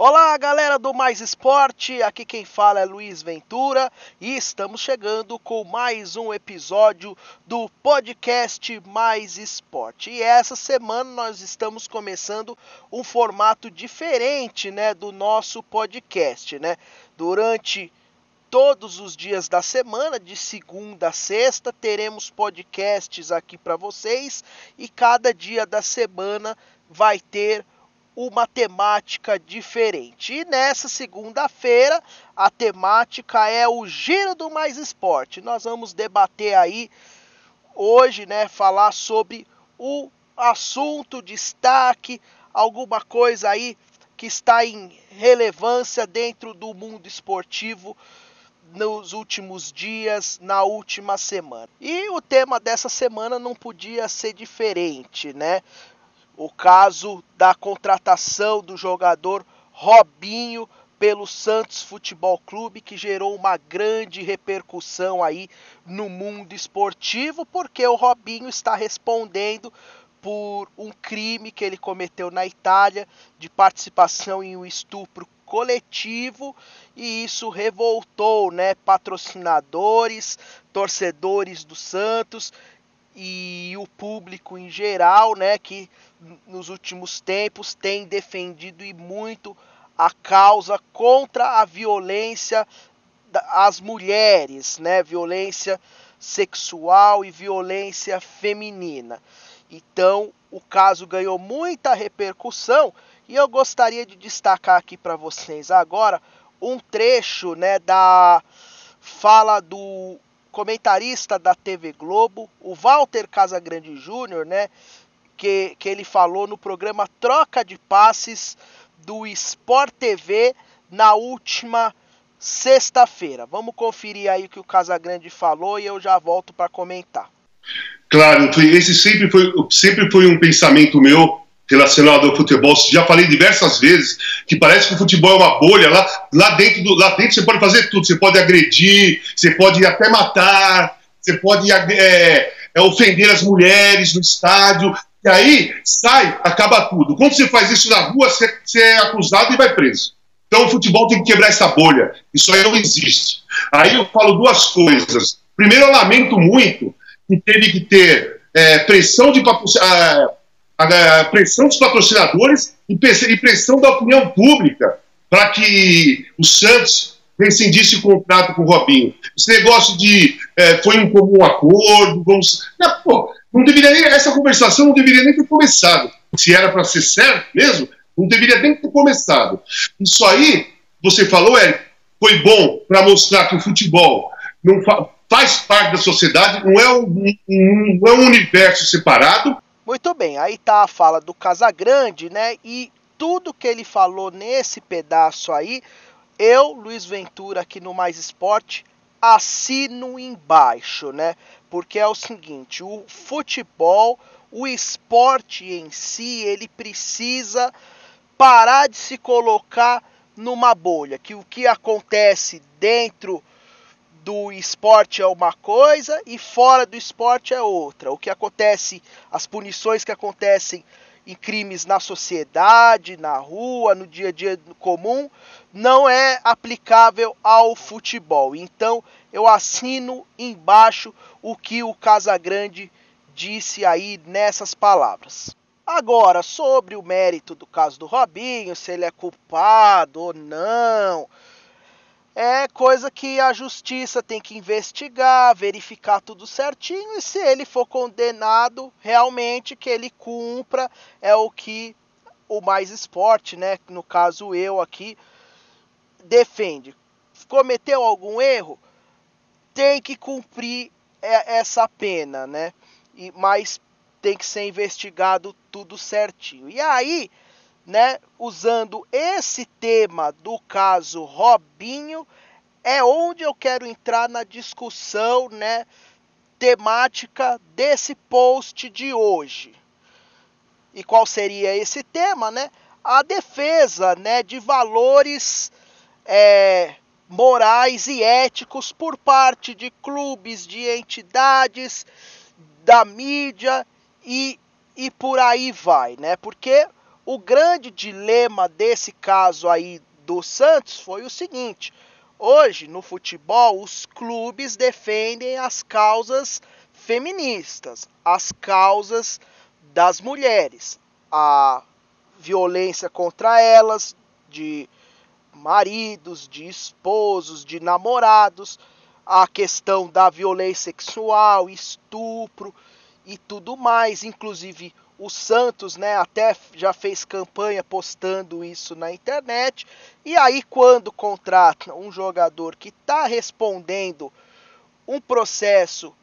Olá, galera do Mais Esporte. Aqui quem fala é Luiz Ventura e estamos chegando com mais um episódio do podcast Mais Esporte. E essa semana nós estamos começando um formato diferente, né, do nosso podcast, né? Durante todos os dias da semana, de segunda a sexta, teremos podcasts aqui para vocês e cada dia da semana vai ter uma temática diferente. E nessa segunda-feira, a temática é o Giro do Mais Esporte. Nós vamos debater aí hoje, né, falar sobre o assunto, destaque, alguma coisa aí que está em relevância dentro do mundo esportivo nos últimos dias, na última semana. E o tema dessa semana não podia ser diferente, né? O caso da contratação do jogador Robinho pelo Santos Futebol Clube, que gerou uma grande repercussão aí no mundo esportivo, porque o Robinho está respondendo por um crime que ele cometeu na Itália de participação em um estupro coletivo e isso revoltou, né, patrocinadores, torcedores do Santos e o público em geral, né, que nos últimos tempos tem defendido e muito a causa contra a violência às mulheres, né, violência sexual e violência feminina. Então, o caso ganhou muita repercussão e eu gostaria de destacar aqui para vocês agora um trecho, né, da fala do comentarista da TV Globo, o Walter Casagrande Júnior, né, que, que ele falou no programa Troca de Passes do Sport TV na última sexta-feira. Vamos conferir aí o que o Casagrande falou e eu já volto para comentar. Claro, esse sempre foi, sempre foi um pensamento meu relacionado ao futebol. Já falei diversas vezes que parece que o futebol é uma bolha. Lá, lá, dentro, do, lá dentro você pode fazer tudo. Você pode agredir, você pode até matar, você pode é, é, ofender as mulheres no estádio. E aí sai, acaba tudo. Quando você faz isso na rua, você, você é acusado e vai preso. Então o futebol tem que quebrar essa bolha. Isso aí não existe. Aí eu falo duas coisas. Primeiro, eu lamento muito que teve que ter é, pressão de patrocinadores a pressão dos patrocinadores e pressão da opinião pública para que o Santos rescindisse o contrato com o Robinho. Esse negócio de é, foi um comum acordo, vamos. Não, pô, não deveria nem, essa conversação não deveria nem ter começado. Se era para ser certo mesmo, não deveria nem ter começado. Isso aí, você falou, Eric, foi bom para mostrar que o futebol não fa faz parte da sociedade, não é um, um, não é um universo separado, muito bem, aí tá a fala do Casagrande, né? E tudo que ele falou nesse pedaço aí, eu, Luiz Ventura, aqui no Mais Esporte, assino embaixo, né? Porque é o seguinte, o futebol, o esporte em si, ele precisa parar de se colocar numa bolha, que o que acontece dentro do esporte é uma coisa e fora do esporte é outra. O que acontece, as punições que acontecem em crimes na sociedade, na rua, no dia a dia comum, não é aplicável ao futebol. Então eu assino embaixo o que o Casagrande disse aí nessas palavras. Agora, sobre o mérito do caso do Robinho, se ele é culpado ou não, é coisa que a justiça tem que investigar, verificar tudo certinho e se ele for condenado, realmente que ele cumpra é o que o mais esporte, né, no caso eu aqui defende. Cometeu algum erro, tem que cumprir essa pena, né? E mas tem que ser investigado tudo certinho. E aí, né, usando esse tema do caso Robinho, é onde eu quero entrar na discussão, né, temática desse post de hoje. E qual seria esse tema, né? A defesa, né, de valores é, morais e éticos por parte de clubes, de entidades, da mídia e, e por aí vai, né? Porque o grande dilema desse caso aí do Santos foi o seguinte: hoje no futebol os clubes defendem as causas feministas, as causas das mulheres, a violência contra elas, de maridos, de esposos, de namorados, a questão da violência sexual, estupro e tudo mais, inclusive o Santos, né, até já fez campanha postando isso na internet. E aí, quando contrata um jogador que está respondendo um processo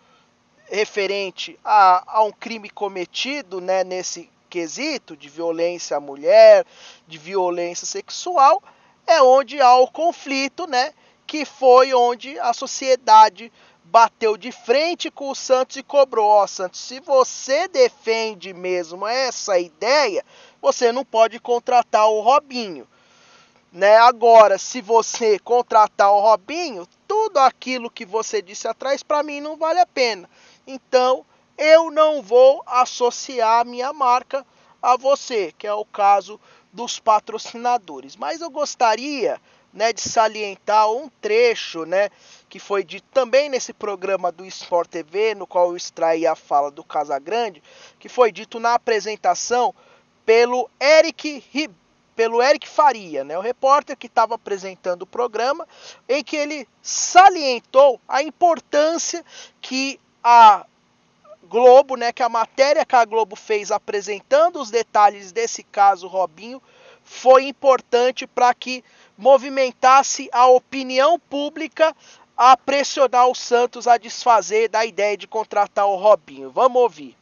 referente a, a um crime cometido, né, nesse quesito de violência à mulher, de violência sexual, é onde há o conflito, né, que foi onde a sociedade bateu de frente com o Santos e cobrou: Ó, oh, Santos, se você defende mesmo essa ideia, você não pode contratar o Robinho. Né? Agora, se você contratar o Robinho, tudo aquilo que você disse atrás para mim não vale a pena. Então, eu não vou associar a minha marca a você, que é o caso dos patrocinadores. Mas eu gostaria né, de salientar um trecho né, que foi dito também nesse programa do Sport TV, no qual eu extraí a fala do Casagrande, que foi dito na apresentação pelo Eric pelo Eric Faria, né, o repórter que estava apresentando o programa, em que ele salientou a importância que a Globo, né, que a matéria que a Globo fez apresentando os detalhes desse caso Robinho foi importante para que movimentasse a opinião pública a pressionar o Santos a desfazer da ideia de contratar o Robinho. Vamos ouvir.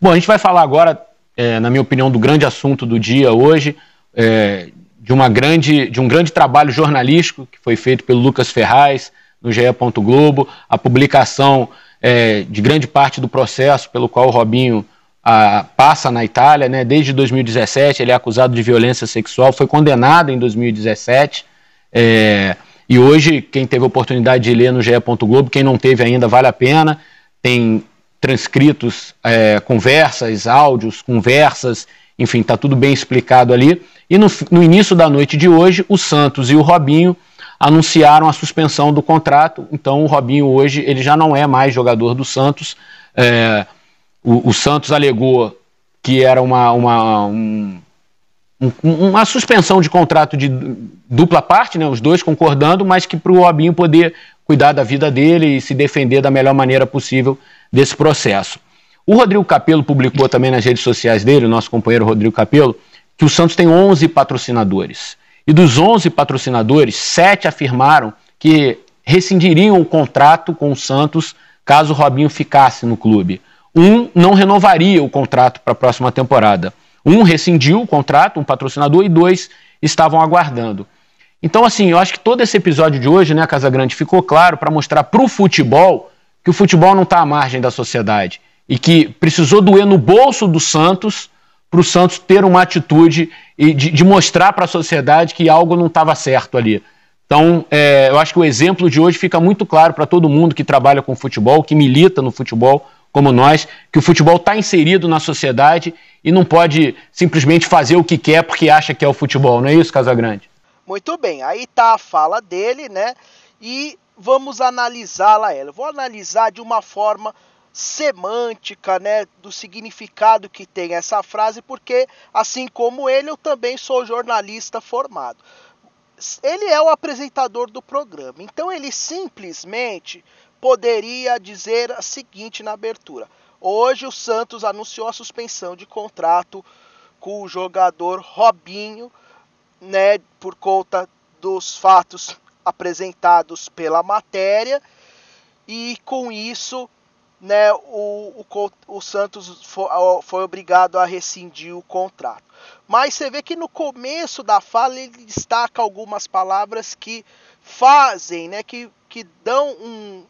Bom, a gente vai falar agora, é, na minha opinião, do grande assunto do dia hoje, é, de, uma grande, de um grande trabalho jornalístico que foi feito pelo Lucas Ferraz no GE. Globo, a publicação é, de grande parte do processo pelo qual o Robinho a, passa na Itália, né? Desde 2017 ele é acusado de violência sexual, foi condenado em 2017. É, e hoje, quem teve a oportunidade de ler no GE. Globo, quem não teve ainda, vale a pena. Tem transcritos, é, conversas, áudios, conversas, enfim, está tudo bem explicado ali. E no, no, início da noite de hoje, o Santos e o Robinho anunciaram a suspensão do contrato. Então, o Robinho hoje ele já não é mais jogador do Santos. É, o, o, Santos alegou que era uma, uma, um, uma suspensão de contrato de dupla parte, né, os dois concordando, mas que para o Robinho poder cuidar da vida dele e se defender da melhor maneira possível desse processo. O Rodrigo Capello publicou também nas redes sociais dele, o nosso companheiro Rodrigo Capello, que o Santos tem 11 patrocinadores. E dos 11 patrocinadores, sete afirmaram que rescindiriam o contrato com o Santos caso o Robinho ficasse no clube. Um não renovaria o contrato para a próxima temporada. Um rescindiu o contrato, um patrocinador, e dois estavam aguardando. Então, assim, eu acho que todo esse episódio de hoje, né, Casagrande, ficou claro para mostrar para o futebol que o futebol não está à margem da sociedade e que precisou doer no bolso do Santos para o Santos ter uma atitude e de, de mostrar para a sociedade que algo não estava certo ali. Então, é, eu acho que o exemplo de hoje fica muito claro para todo mundo que trabalha com futebol, que milita no futebol, como nós, que o futebol está inserido na sociedade e não pode simplesmente fazer o que quer porque acha que é o futebol, não é isso, Casagrande? Muito bem, aí está a fala dele, né? E vamos analisá-la ela. Eu vou analisar de uma forma semântica, né, do significado que tem essa frase, porque assim como ele, eu também sou jornalista formado. Ele é o apresentador do programa, então ele simplesmente poderia dizer a seguinte na abertura: Hoje o Santos anunciou a suspensão de contrato com o jogador Robinho, né, por conta dos fatos apresentados pela matéria, e com isso, né, o, o, o Santos foi, foi obrigado a rescindir o contrato. Mas você vê que no começo da fala ele destaca algumas palavras que fazem, né, que, que dão um,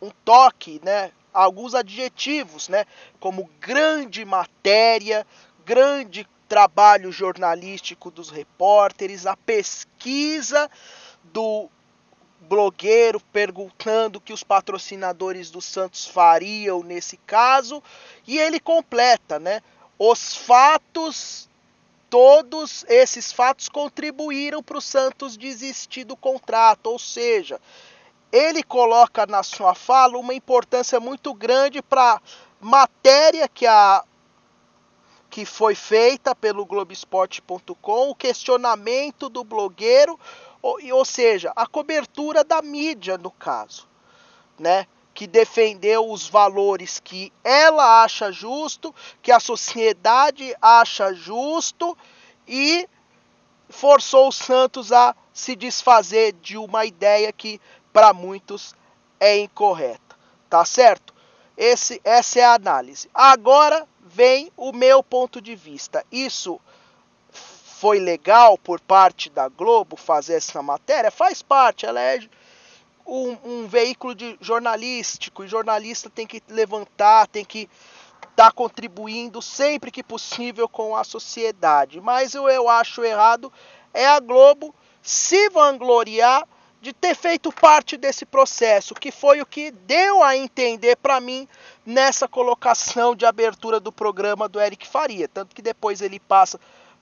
um toque, né, alguns adjetivos, né, como grande matéria, grande trabalho jornalístico dos repórteres, a pesquisa do blogueiro perguntando o que os patrocinadores do Santos fariam nesse caso, e ele completa, né? Os fatos todos esses fatos contribuíram para o Santos desistir do contrato, ou seja, ele coloca na sua fala uma importância muito grande para matéria que a que foi feita pelo Globesport.com, o questionamento do blogueiro, ou, ou seja, a cobertura da mídia no caso, né? que defendeu os valores que ela acha justo, que a sociedade acha justo e forçou o Santos a se desfazer de uma ideia que para muitos é incorreta, tá certo? Esse, essa é a análise. Agora vem o meu ponto de vista. Isso foi legal por parte da Globo fazer essa matéria? Faz parte, ela é um, um veículo de jornalístico e jornalista tem que levantar, tem que estar tá contribuindo sempre que possível com a sociedade. Mas eu, eu acho errado é a Globo se vangloriar de ter feito parte desse processo, que foi o que deu a entender para mim nessa colocação de abertura do programa do Eric Faria. Tanto que depois ele passa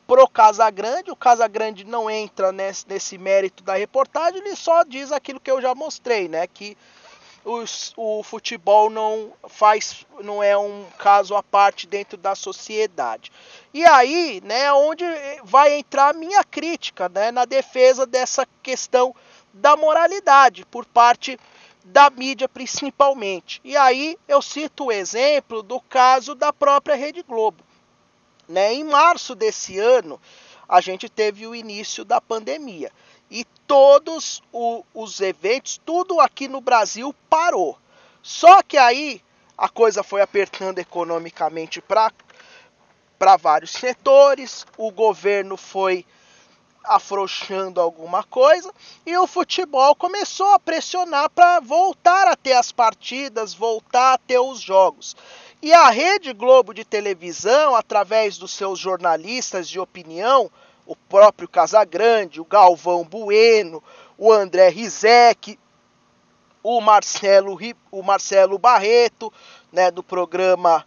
pro Casagrande, o Casagrande não entra nesse, nesse mérito da reportagem, ele só diz aquilo que eu já mostrei, né? Que os, o futebol não faz, não é um caso à parte dentro da sociedade. E aí, né, onde vai entrar a minha crítica, né, na defesa dessa questão da moralidade por parte da mídia principalmente. E aí eu cito o exemplo do caso da própria Rede Globo. Né? Em março desse ano, a gente teve o início da pandemia e todos o, os eventos, tudo aqui no Brasil parou. Só que aí a coisa foi apertando economicamente para vários setores, o governo foi afrouxando alguma coisa e o futebol começou a pressionar para voltar a ter as partidas, voltar a ter os jogos. E a Rede Globo de televisão, através dos seus jornalistas de opinião, o próprio Casagrande, o Galvão Bueno, o André Rizek, o Marcelo, o Marcelo Barreto, né, do programa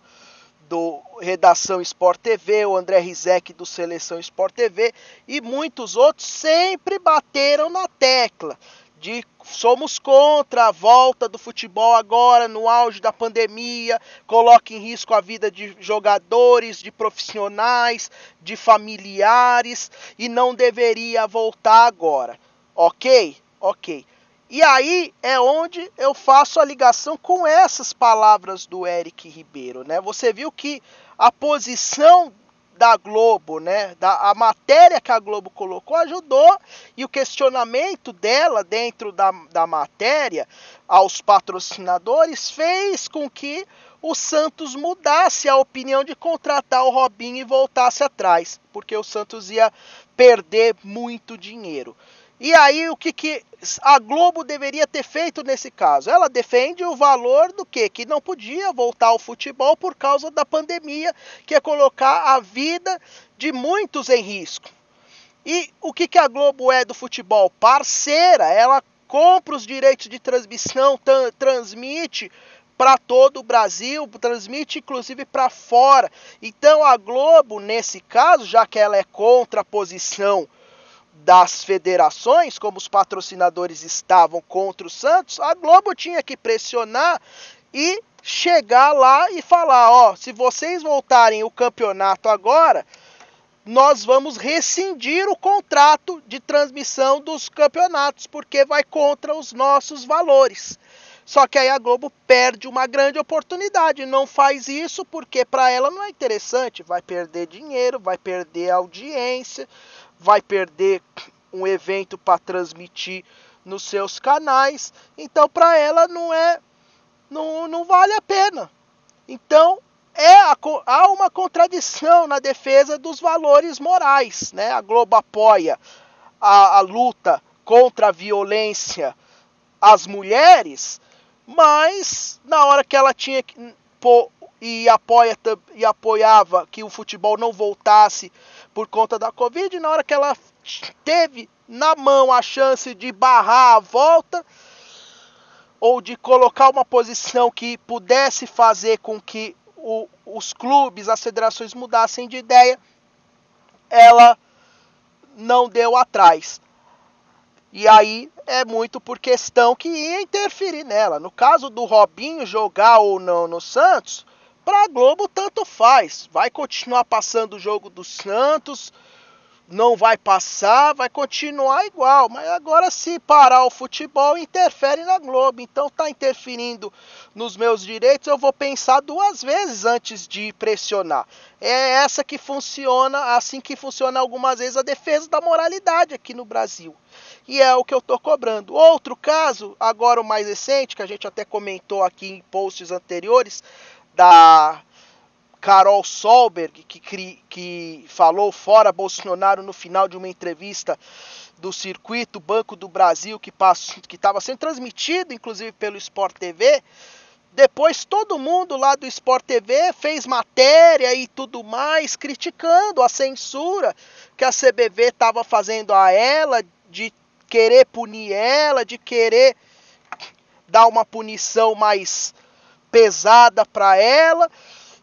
do Redação Sport TV, o André Rizek do Seleção Sport TV e muitos outros sempre bateram na tecla de somos contra a volta do futebol agora no auge da pandemia, coloca em risco a vida de jogadores, de profissionais, de familiares e não deveria voltar agora. OK? OK. E aí é onde eu faço a ligação com essas palavras do Eric Ribeiro, né? Você viu que a posição da Globo, né, da a matéria que a Globo colocou ajudou e o questionamento dela dentro da, da matéria aos patrocinadores fez com que o Santos mudasse a opinião de contratar o Robinho e voltasse atrás, porque o Santos ia perder muito dinheiro. E aí o que, que a Globo deveria ter feito nesse caso? Ela defende o valor do que? Que não podia voltar ao futebol por causa da pandemia, que é colocar a vida de muitos em risco. E o que, que a Globo é do futebol? Parceira, ela compra os direitos de transmissão, transmite para todo o Brasil, transmite inclusive para fora. Então a Globo, nesse caso, já que ela é contra a posição das federações, como os patrocinadores estavam contra o Santos, a Globo tinha que pressionar e chegar lá e falar, ó, se vocês voltarem o campeonato agora, nós vamos rescindir o contrato de transmissão dos campeonatos, porque vai contra os nossos valores. Só que aí a Globo perde uma grande oportunidade, não faz isso porque para ela não é interessante, vai perder dinheiro, vai perder audiência, vai perder um evento para transmitir nos seus canais. Então, para ela não é não, não vale a pena. Então, é a, há uma contradição na defesa dos valores morais, né? A Globo apoia a, a luta contra a violência às mulheres, mas na hora que ela tinha que pô, e apoia e apoiava que o futebol não voltasse por conta da Covid, na hora que ela teve na mão a chance de barrar a volta ou de colocar uma posição que pudesse fazer com que o, os clubes, as federações mudassem de ideia, ela não deu atrás. E aí é muito por questão que ia interferir nela. No caso do Robinho jogar ou não no Santos, para a Globo tanto faz. Vai continuar passando o jogo do Santos, não vai passar, vai continuar igual. Mas agora se parar o futebol, interfere na Globo. Então tá interferindo nos meus direitos, eu vou pensar duas vezes antes de pressionar. É essa que funciona, assim que funciona algumas vezes a defesa da moralidade aqui no Brasil e é o que eu estou cobrando. Outro caso, agora o mais recente, que a gente até comentou aqui em posts anteriores, da Carol Solberg, que, que falou fora Bolsonaro no final de uma entrevista do circuito Banco do Brasil, que estava sendo transmitido, inclusive, pelo Sport TV. Depois todo mundo lá do Sport TV fez matéria e tudo mais, criticando a censura que a CBV estava fazendo a ela de querer punir ela, de querer dar uma punição mais pesada para ela.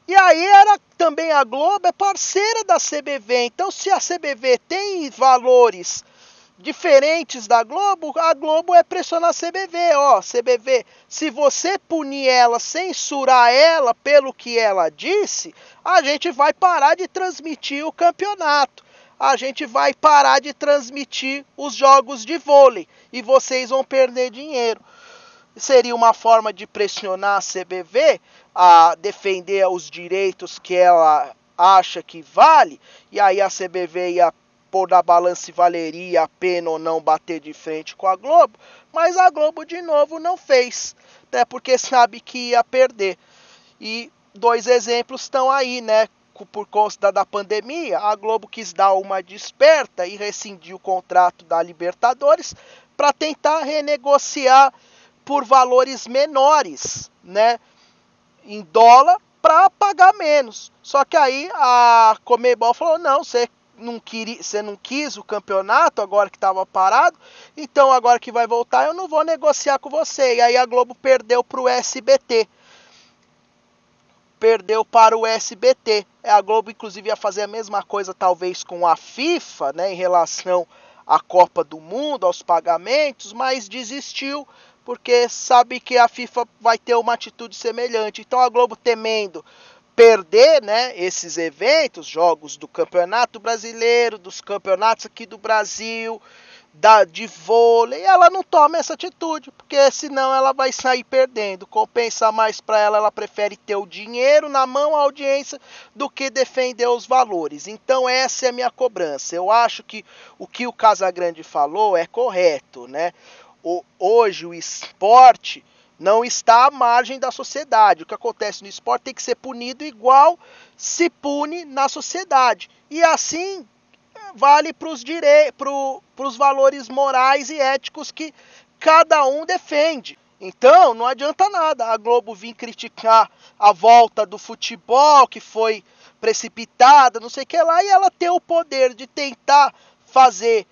E aí era também a Globo é parceira da CBV. Então se a CBV tem valores diferentes da Globo, a Globo é pressionar a CBV, ó, CBV, se você punir ela, censurar ela pelo que ela disse, a gente vai parar de transmitir o campeonato a gente vai parar de transmitir os jogos de vôlei e vocês vão perder dinheiro. Seria uma forma de pressionar a CBV a defender os direitos que ela acha que vale, e aí a CBV ia pôr na balança se valeria a pena ou não bater de frente com a Globo, mas a Globo de novo não fez, né, porque sabe que ia perder. E dois exemplos estão aí, né? por conta da pandemia, a Globo quis dar uma desperta e rescindir o contrato da Libertadores para tentar renegociar por valores menores, né, em dólar para pagar menos. Só que aí a Comebol falou: "Não, você não queria, você não quis o campeonato agora que estava parado, então agora que vai voltar eu não vou negociar com você". E aí a Globo perdeu para o SBT perdeu para o SBT. A Globo, inclusive, ia fazer a mesma coisa, talvez, com a FIFA, né, em relação à Copa do Mundo, aos pagamentos, mas desistiu porque sabe que a FIFA vai ter uma atitude semelhante. Então a Globo temendo perder, né, esses eventos, jogos do Campeonato Brasileiro, dos campeonatos aqui do Brasil, da, de vôlei, ela não toma essa atitude, porque senão ela vai sair perdendo. Compensa mais para ela, ela prefere ter o dinheiro na mão, a audiência, do que defender os valores. Então essa é a minha cobrança. Eu acho que o que o Casagrande falou é correto, né? O, hoje o esporte não está à margem da sociedade. O que acontece no esporte tem que ser punido igual se pune na sociedade. E assim vale para os dire... pro... valores morais e éticos que cada um defende. Então, não adianta nada a Globo vir criticar a volta do futebol, que foi precipitada, não sei o que lá, e ela ter o poder de tentar fazer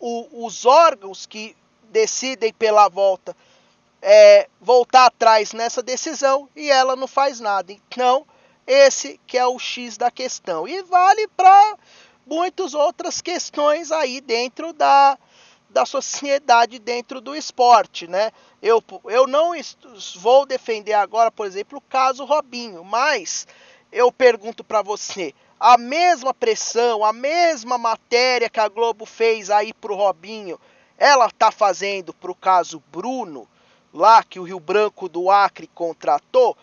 o, os órgãos que decidem pela volta é, voltar atrás nessa decisão e ela não faz nada. Então, esse que é o X da questão. E vale para muitas outras questões aí dentro da, da sociedade, dentro do esporte, né? Eu, eu não vou defender agora, por exemplo, o caso Robinho, mas eu pergunto para você, a mesma pressão, a mesma matéria que a Globo fez aí pro Robinho, ela tá fazendo pro caso Bruno, lá que o Rio Branco do Acre contratou?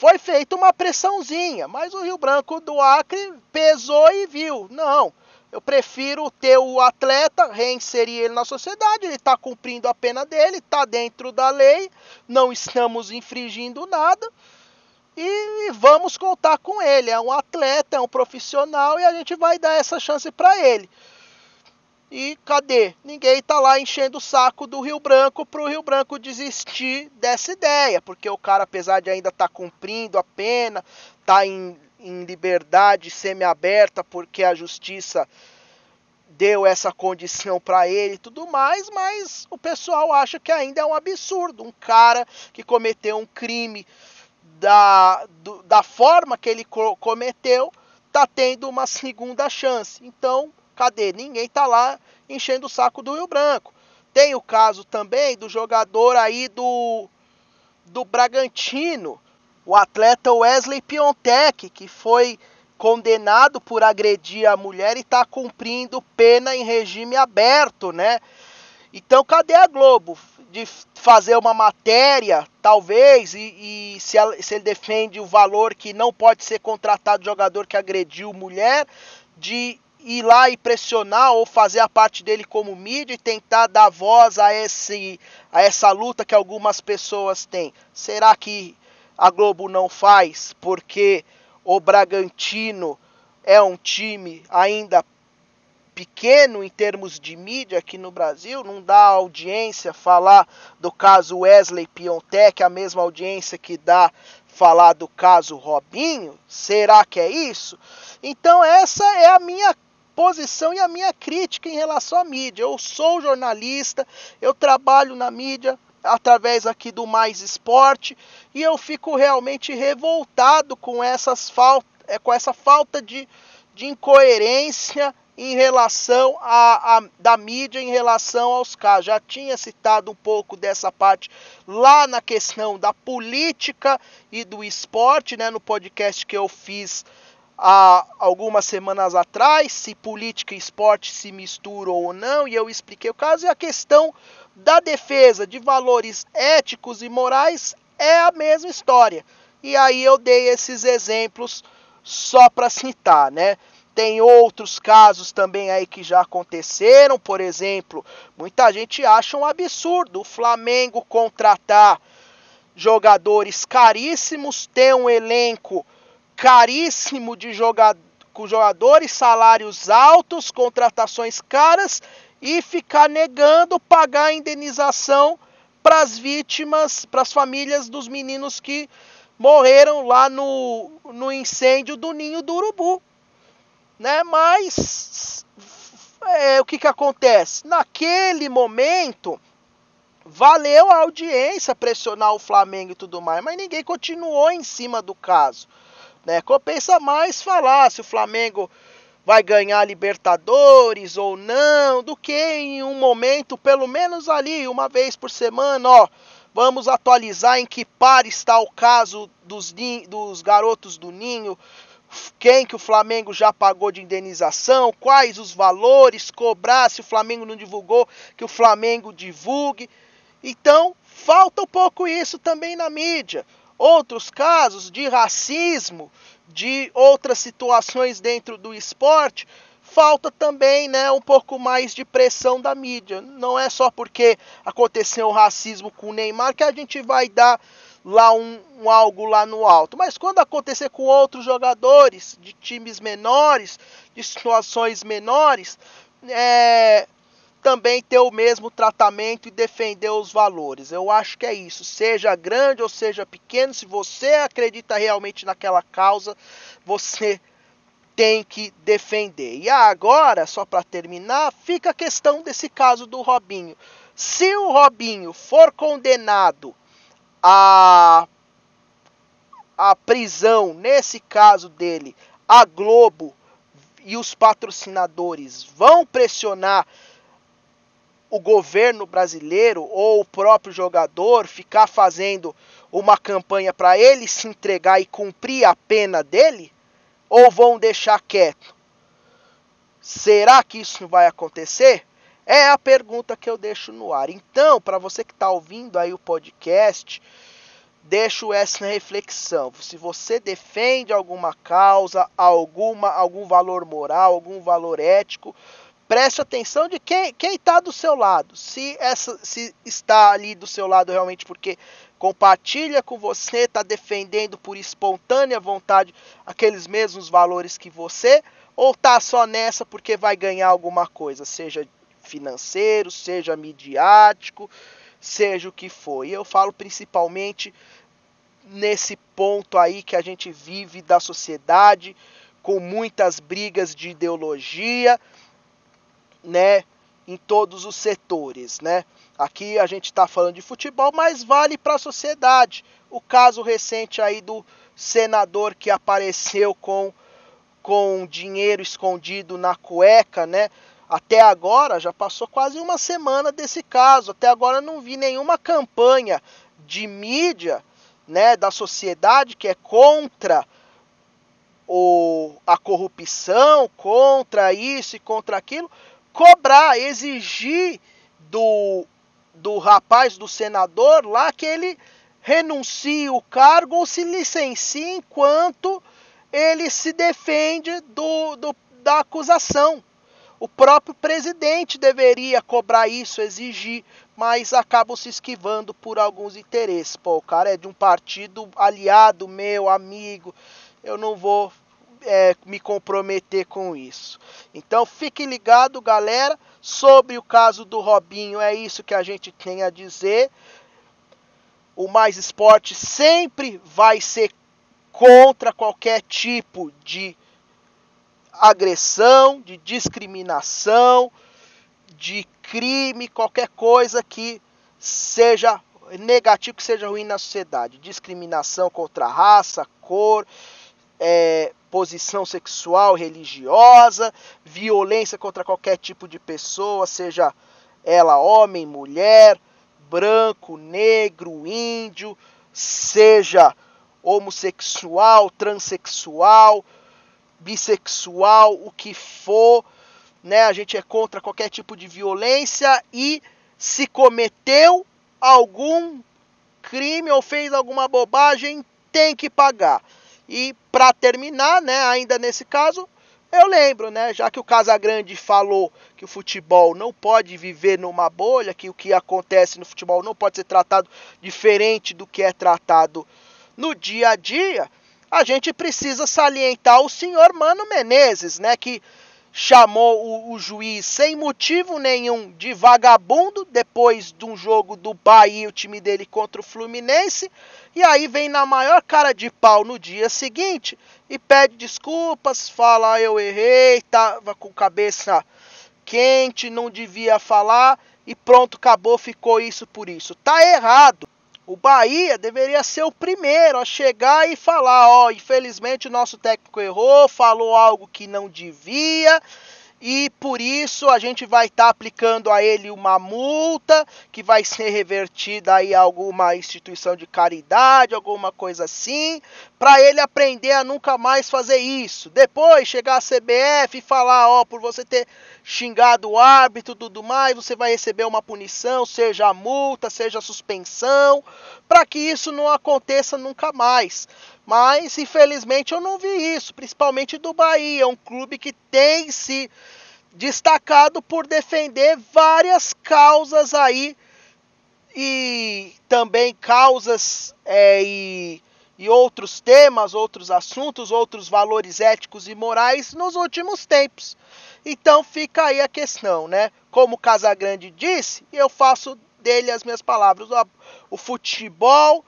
foi feita uma pressãozinha, mas o Rio Branco do Acre pesou e viu. Não, eu prefiro ter o atleta, reinserir ele na sociedade, ele está cumprindo a pena dele, está dentro da lei, não estamos infringindo nada e vamos contar com ele. É um atleta, é um profissional e a gente vai dar essa chance para ele. E cadê? Ninguém tá lá enchendo o saco do Rio Branco para o Rio Branco desistir dessa ideia, porque o cara, apesar de ainda estar tá cumprindo a pena, tá em, em liberdade semi-aberta, porque a justiça deu essa condição para ele e tudo mais, mas o pessoal acha que ainda é um absurdo. Um cara que cometeu um crime da, do, da forma que ele cometeu tá tendo uma segunda chance. Então, cadê? Ninguém tá lá enchendo o saco do Rio Branco. Tem o caso também do jogador aí do do Bragantino, o atleta Wesley Piontek, que foi condenado por agredir a mulher e está cumprindo pena em regime aberto, né? Então, cadê a Globo? De fazer uma matéria, talvez, e, e se, ela, se, ele defende o valor que não pode ser contratado jogador que agrediu mulher, de ir lá e pressionar ou fazer a parte dele como mídia e tentar dar voz a, esse, a essa luta que algumas pessoas têm. Será que a Globo não faz porque o Bragantino é um time ainda pequeno em termos de mídia aqui no Brasil, não dá audiência falar do caso Wesley Piontek, a mesma audiência que dá falar do caso Robinho? Será que é isso? Então essa é a minha posição e a minha crítica em relação à mídia. Eu sou jornalista, eu trabalho na mídia através aqui do Mais Esporte e eu fico realmente revoltado com essas falta, é, com essa falta de, de incoerência em relação a, a, da mídia em relação aos casos. Já tinha citado um pouco dessa parte lá na questão da política e do esporte, né, no podcast que eu fiz há algumas semanas atrás, se política e esporte se misturam ou não, e eu expliquei o caso, e a questão da defesa de valores éticos e morais é a mesma história. E aí eu dei esses exemplos só para citar, né? Tem outros casos também aí que já aconteceram, por exemplo, muita gente acha um absurdo o Flamengo contratar jogadores caríssimos, ter um elenco caríssimo de jogadores com jogadores, salários altos, contratações caras e ficar negando pagar a indenização para as vítimas, para as famílias dos meninos que morreram lá no, no incêndio do ninho do urubu. Né? Mas é, o que, que acontece? Naquele momento valeu a audiência pressionar o Flamengo e tudo mais, mas ninguém continuou em cima do caso. Né? Compensa mais falar se o Flamengo vai ganhar Libertadores ou não, do que em um momento, pelo menos ali, uma vez por semana, ó, vamos atualizar em que par está o caso dos, dos garotos do Ninho, quem que o Flamengo já pagou de indenização, quais os valores, cobrar se o Flamengo não divulgou, que o Flamengo divulgue. Então, falta um pouco isso também na mídia outros casos de racismo, de outras situações dentro do esporte, falta também né, um pouco mais de pressão da mídia. Não é só porque aconteceu o racismo com o Neymar que a gente vai dar lá um, um, algo lá no alto. Mas quando acontecer com outros jogadores de times menores, de situações menores, é, também ter o mesmo tratamento e defender os valores. Eu acho que é isso. Seja grande ou seja pequeno, se você acredita realmente naquela causa, você tem que defender. E agora, só para terminar, fica a questão desse caso do Robinho. Se o Robinho for condenado a a prisão, nesse caso dele, a Globo e os patrocinadores vão pressionar o governo brasileiro ou o próprio jogador ficar fazendo uma campanha para ele se entregar e cumprir a pena dele? Ou vão deixar quieto? Será que isso vai acontecer? É a pergunta que eu deixo no ar. Então, para você que está ouvindo aí o podcast, deixo essa reflexão. Se você defende alguma causa, alguma, algum valor moral, algum valor ético, preste atenção de quem está do seu lado. Se, essa, se está ali do seu lado realmente porque compartilha com você, está defendendo por espontânea vontade aqueles mesmos valores que você, ou está só nessa porque vai ganhar alguma coisa, seja financeiro, seja midiático, seja o que for. E eu falo principalmente nesse ponto aí que a gente vive da sociedade, com muitas brigas de ideologia, né, em todos os setores, né? Aqui a gente está falando de futebol, mas vale para a sociedade. O caso recente aí do senador que apareceu com com dinheiro escondido na cueca, né? Até agora, já passou quase uma semana desse caso. Até agora não vi nenhuma campanha de mídia, né, da sociedade que é contra o, a corrupção, contra isso e contra aquilo, cobrar, exigir do, do rapaz, do senador lá, que ele renuncie o cargo ou se licencie enquanto ele se defende do, do, da acusação. O próprio presidente deveria cobrar isso, exigir, mas acabam se esquivando por alguns interesses. Pô, o cara é de um partido aliado meu, amigo. Eu não vou é, me comprometer com isso. Então fique ligado, galera. Sobre o caso do Robinho, é isso que a gente tem a dizer. O Mais Esporte sempre vai ser contra qualquer tipo de agressão, de discriminação, de crime, qualquer coisa que seja negativo, que seja ruim na sociedade. Discriminação contra raça, cor, é, posição sexual, religiosa, violência contra qualquer tipo de pessoa, seja ela homem, mulher, branco, negro, índio, seja homossexual, transexual, bissexual, o que for, né? A gente é contra qualquer tipo de violência e se cometeu algum crime ou fez alguma bobagem, tem que pagar. E para terminar, né, ainda nesse caso, eu lembro, né, já que o Casagrande falou que o futebol não pode viver numa bolha, que o que acontece no futebol não pode ser tratado diferente do que é tratado no dia a dia, a gente precisa salientar o senhor Mano Menezes, né, que chamou o, o, juiz sem motivo nenhum de vagabundo depois de um jogo do Bahia, o time dele contra o Fluminense, e aí vem na maior cara de pau no dia seguinte e pede desculpas, fala ah, eu errei, tava com cabeça quente, não devia falar e pronto, acabou, ficou isso por isso. Tá errado. O Bahia deveria ser o primeiro a chegar e falar, ó, oh, infelizmente o nosso técnico errou, falou algo que não devia e por isso a gente vai estar tá aplicando a ele uma multa que vai ser revertida aí a alguma instituição de caridade, alguma coisa assim, para ele aprender a nunca mais fazer isso. Depois chegar a CBF e falar, ó, por você ter xingado o árbitro tudo mais, você vai receber uma punição, seja multa, seja suspensão, para que isso não aconteça nunca mais. Mas infelizmente eu não vi isso, principalmente do Bahia, um clube que tem se destacado por defender várias causas aí e também causas é, e, e outros temas, outros assuntos, outros valores éticos e morais nos últimos tempos. Então fica aí a questão, né? Como Casagrande disse, eu faço dele as minhas palavras, o futebol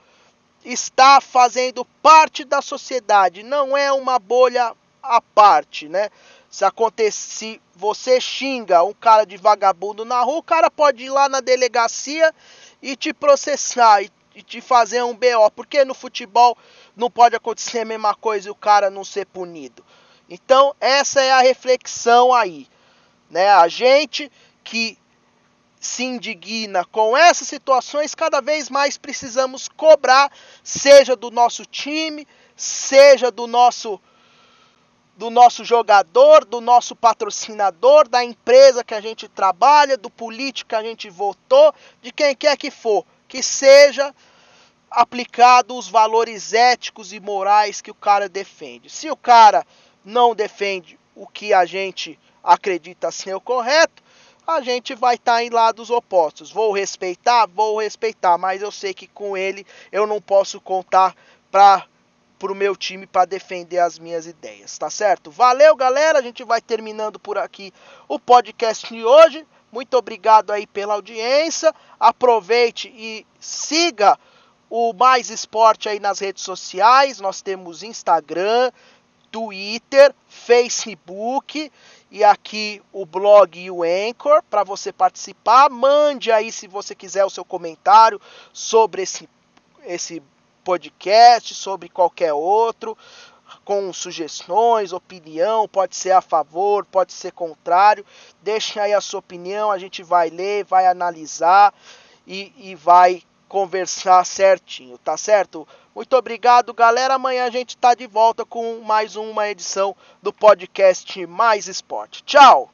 está fazendo parte da sociedade, não é uma bolha à parte, né? Se acontece, você xinga um cara de vagabundo na rua, o cara pode ir lá na delegacia e te processar e, e te fazer um BO, porque no futebol não pode acontecer a mesma coisa e o cara não ser punido. Então, essa é a reflexão aí, né? A gente que se indigna com essas situações, cada vez mais precisamos cobrar, seja do nosso time, seja do nosso do nosso jogador, do nosso patrocinador, da empresa que a gente trabalha, do político que a gente votou, de quem quer que for, que seja aplicado os valores éticos e morais que o cara defende. Se o cara não defende o que a gente acredita ser o correto, a gente vai estar tá em lados opostos. Vou respeitar, vou respeitar, mas eu sei que com ele eu não posso contar para o meu time para defender as minhas ideias, tá certo? Valeu, galera. A gente vai terminando por aqui o podcast de hoje. Muito obrigado aí pela audiência. Aproveite e siga o Mais Esporte aí nas redes sociais. Nós temos Instagram, Twitter, Facebook e aqui o blog e o Anchor para você participar. Mande aí se você quiser o seu comentário sobre esse, esse podcast, sobre qualquer outro. com sugestões, opinião, pode ser a favor, pode ser contrário. Deixem aí a sua opinião, a gente vai ler, vai analisar e, e vai conversar certinho, tá certo? Muito obrigado, galera. Amanhã a gente tá de volta com mais uma edição do podcast Mais Esporte. Tchau!